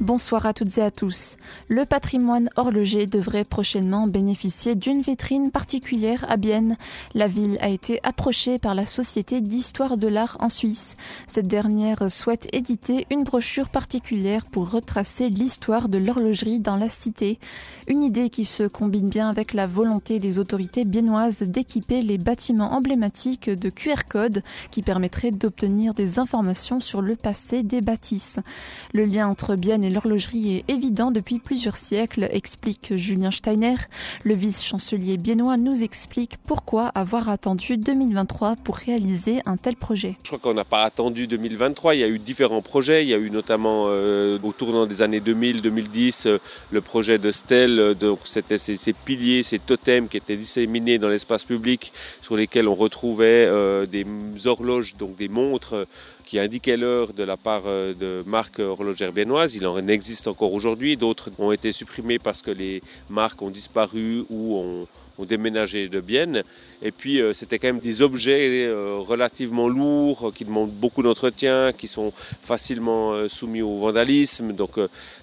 Bonsoir à toutes et à tous. Le patrimoine horloger devrait prochainement bénéficier d'une vitrine particulière à Bienne. La ville a été approchée par la Société d'histoire de l'art en Suisse. Cette dernière souhaite éditer une brochure particulière pour retracer l'histoire de l'horlogerie dans la cité. Une idée qui se combine bien avec la volonté des autorités biennoises d'équiper les bâtiments emblématiques de QR code qui permettraient d'obtenir des informations sur le passé des bâtisses. Le lien entre Bienne et l'horlogerie est évident depuis plusieurs siècles, explique Julien Steiner. Le vice-chancelier biennois nous explique pourquoi avoir attendu 2023 pour réaliser un tel projet. Je crois qu'on n'a pas attendu 2023, il y a eu différents projets, il y a eu notamment euh, au tournant des années 2000-2010 euh, le projet de Stell, euh, donc c'était ces, ces, piliers, ces totems qui étaient disséminés dans l'espace public sur lesquels on retrouvait des horloges, donc des montres qui indiquait l'heure de la part euh, de marques horlogères biennoises. Il en existe encore aujourd'hui. D'autres ont été supprimés parce que les marques ont disparu ou ont, ont déménagé de Bienne. Et puis, euh, c'était quand même des objets euh, relativement lourds, qui demandent beaucoup d'entretien, qui sont facilement euh, soumis au vandalisme. Donc,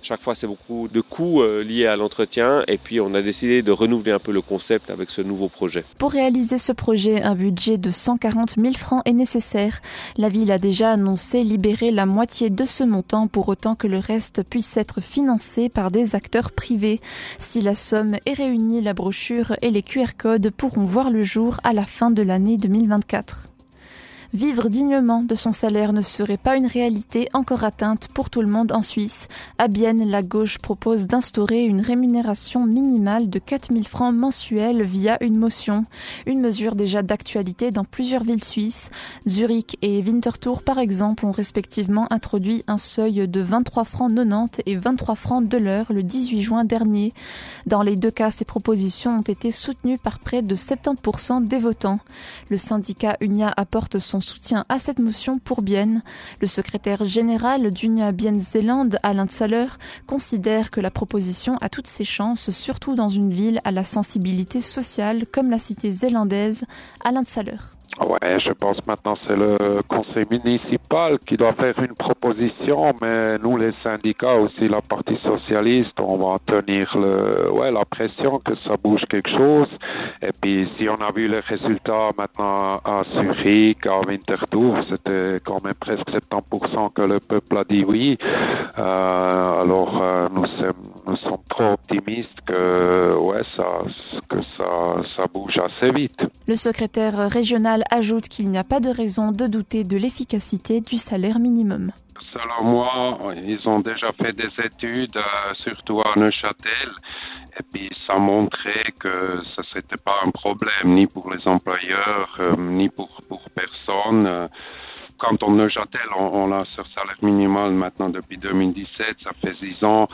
chaque fois, c'est beaucoup de coûts liés à l'entretien. Et puis, on a décidé de renouveler un peu le concept avec ce nouveau projet. Pour réaliser ce projet, un budget de 140 000 francs est nécessaire. La ville a déjà annoncé libérer la moitié de ce montant pour autant que le reste puisse être financé par des acteurs privés. Si la somme est réunie, la brochure les QR codes pourront voir le jour à la fin de l'année 2024. Vivre dignement de son salaire ne serait pas une réalité encore atteinte pour tout le monde en Suisse. À Bienne, la gauche propose d'instaurer une rémunération minimale de 4000 francs mensuels via une motion, une mesure déjà d'actualité dans plusieurs villes suisses. Zurich et Winterthur, par exemple, ont respectivement introduit un seuil de 23 francs 90 et 23 francs de l'heure le 18 juin dernier. Dans les deux cas, ces propositions ont été soutenues par près de 70% des votants. Le syndicat Unia apporte son soutien à cette motion pour Bienne. Le secrétaire général d'Unia Bienne-Zélande, Alain Tsaler, considère que la proposition a toutes ses chances, surtout dans une ville à la sensibilité sociale comme la cité zélandaise, Alain Tsaler. Ouais, je pense maintenant c'est le conseil municipal qui doit faire une proposition, mais nous les syndicats aussi la partie socialiste, on va tenir le ouais la pression que ça bouge quelque chose. Et puis si on a vu les résultats maintenant à Zurich, à Winterthur, c'était quand même presque 70% que le peuple a dit oui. Euh, alors euh, nous sommes nous sommes trop optimistes que ouais ça que ça ça bouge assez vite. Le secrétaire régional ajoute qu'il n'y a pas de raison de douter de l'efficacité du salaire minimum. Selon moi, ils ont déjà fait des études, euh, surtout à Neuchâtel, et puis ça montrait que ça c'était pas un problème ni pour les employeurs, euh, ni pour, pour personne. Euh, quand on Neuchâtel, on, on a ce salaire minimal maintenant depuis 2017, ça fait 6 ans,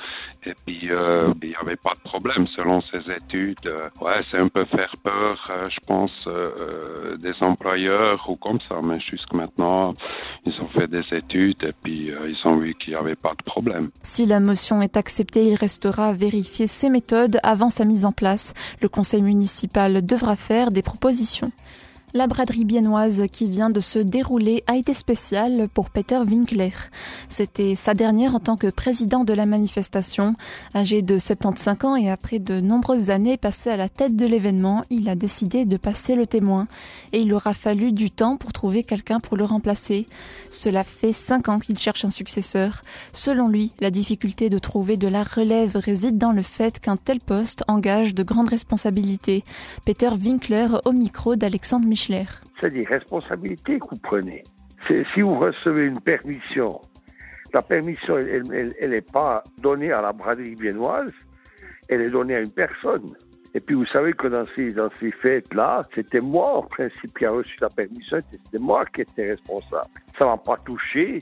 et puis euh, il n'y avait pas de problème selon ces études. Euh, ouais, c'est un peu faire peur, euh, je pense, des employeurs ou comme ça, mais jusqu'à maintenant, ils ont fait des études et puis ils ont vu qu'il n'y avait pas de problème. Si la motion est acceptée, il restera à vérifier ces méthodes avant sa mise en place. Le conseil municipal devra faire des propositions. La braderie biennoise qui vient de se dérouler a été spéciale pour Peter Winkler. C'était sa dernière en tant que président de la manifestation. Âgé de 75 ans et après de nombreuses années passées à la tête de l'événement, il a décidé de passer le témoin. Et il aura fallu du temps pour trouver quelqu'un pour le remplacer. Cela fait 5 ans qu'il cherche un successeur. Selon lui, la difficulté de trouver de la relève réside dans le fait qu'un tel poste engage de grandes responsabilités. Peter Winkler au micro d'Alexandre Michel. C'est des responsabilités que vous prenez. Si vous recevez une permission, la permission, elle n'est pas donnée à la braderie biennoise, elle est donnée à une personne. Et puis vous savez que dans ces, dans ces fêtes-là, c'était moi en principe qui a reçu la permission, c'était moi qui étais responsable. Ça m'a pas touché,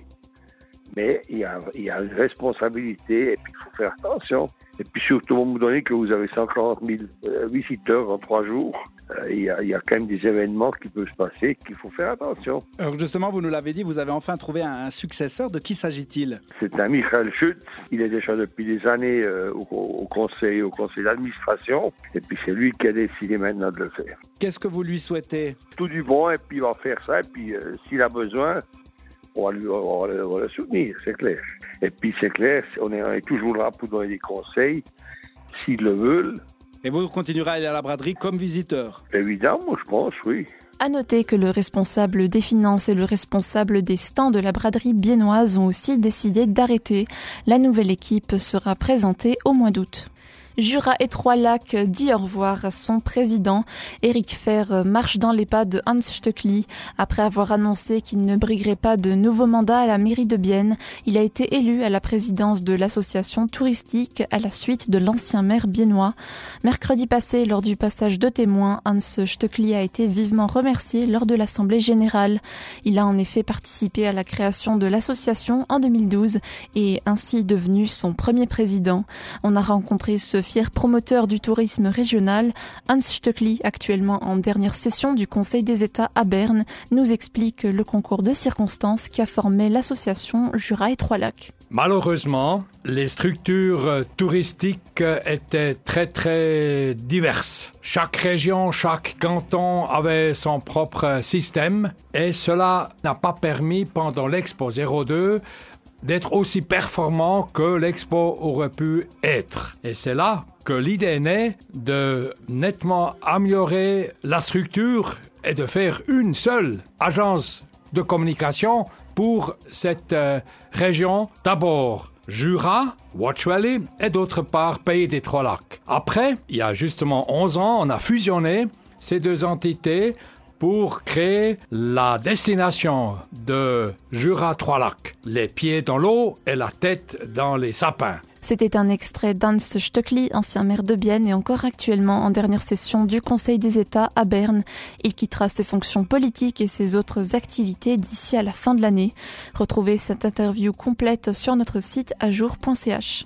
mais il y, a, il y a une responsabilité et puis il faut faire attention. Et puis surtout, vous me donnez que vous avez 140 000 euh, visiteurs en trois jours. Il y, a, il y, a, quand même des événements qui peuvent se passer qu'il faut faire attention. Alors justement, vous nous l'avez dit, vous avez enfin trouvé un, successeur. De qui s'agit-il? C'est un Michael Schutz. Il est déjà depuis des années euh, au, au, conseil, au conseil d'administration. Et puis c'est lui qui a décidé maintenant de le faire. Qu'est-ce que vous lui souhaitez? Tout du bon, et puis il va faire ça. Et puis euh, s'il a besoin, on va, lui, on va, on va le soutenir, c'est clair. Et puis c'est clair, on est, on est toujours là pour donner des conseils s'ils le veulent. Et vous continuerez à aller à la braderie comme visiteur Évidemment, je pense, oui. À noter que le responsable des finances et le responsable des stands de la braderie biennoise ont aussi décidé d'arrêter. La nouvelle équipe sera présentée au mois d'août. Jura et Trois-Lacs dit au revoir à son président. Eric Fer marche dans les pas de Hans Stöckli. Après avoir annoncé qu'il ne briguerait pas de nouveau mandat à la mairie de Bienne, il a été élu à la présidence de l'association touristique à la suite de l'ancien maire biennois. Mercredi passé, lors du passage de témoins, Hans Stöckli a été vivement remercié lors de l'Assemblée générale. Il a en effet participé à la création de l'association en 2012 et ainsi devenu son premier président. On a rencontré ce fier promoteur du tourisme régional, Hans Stöckli, actuellement en dernière session du Conseil des États à Berne, nous explique le concours de circonstances qui a formé l'association Jura et Trois-Lacs. Malheureusement, les structures touristiques étaient très très diverses. Chaque région, chaque canton avait son propre système et cela n'a pas permis pendant l'Expo 02 d'être aussi performant que l'expo aurait pu être. Et c'est là que l'idée naît de nettement améliorer la structure et de faire une seule agence de communication pour cette euh, région. D'abord, Jura, Watch Valley et d'autre part Pays des Trois Lacs. Après, il y a justement 11 ans, on a fusionné ces deux entités pour créer la destination de Jura Trois-Lacs, les pieds dans l'eau et la tête dans les sapins. C'était un extrait d'Hans Stöckli, ancien maire de Bienne et encore actuellement en dernière session du Conseil des États à Berne. Il quittera ses fonctions politiques et ses autres activités d'ici à la fin de l'année. Retrouvez cette interview complète sur notre site ajour.ch.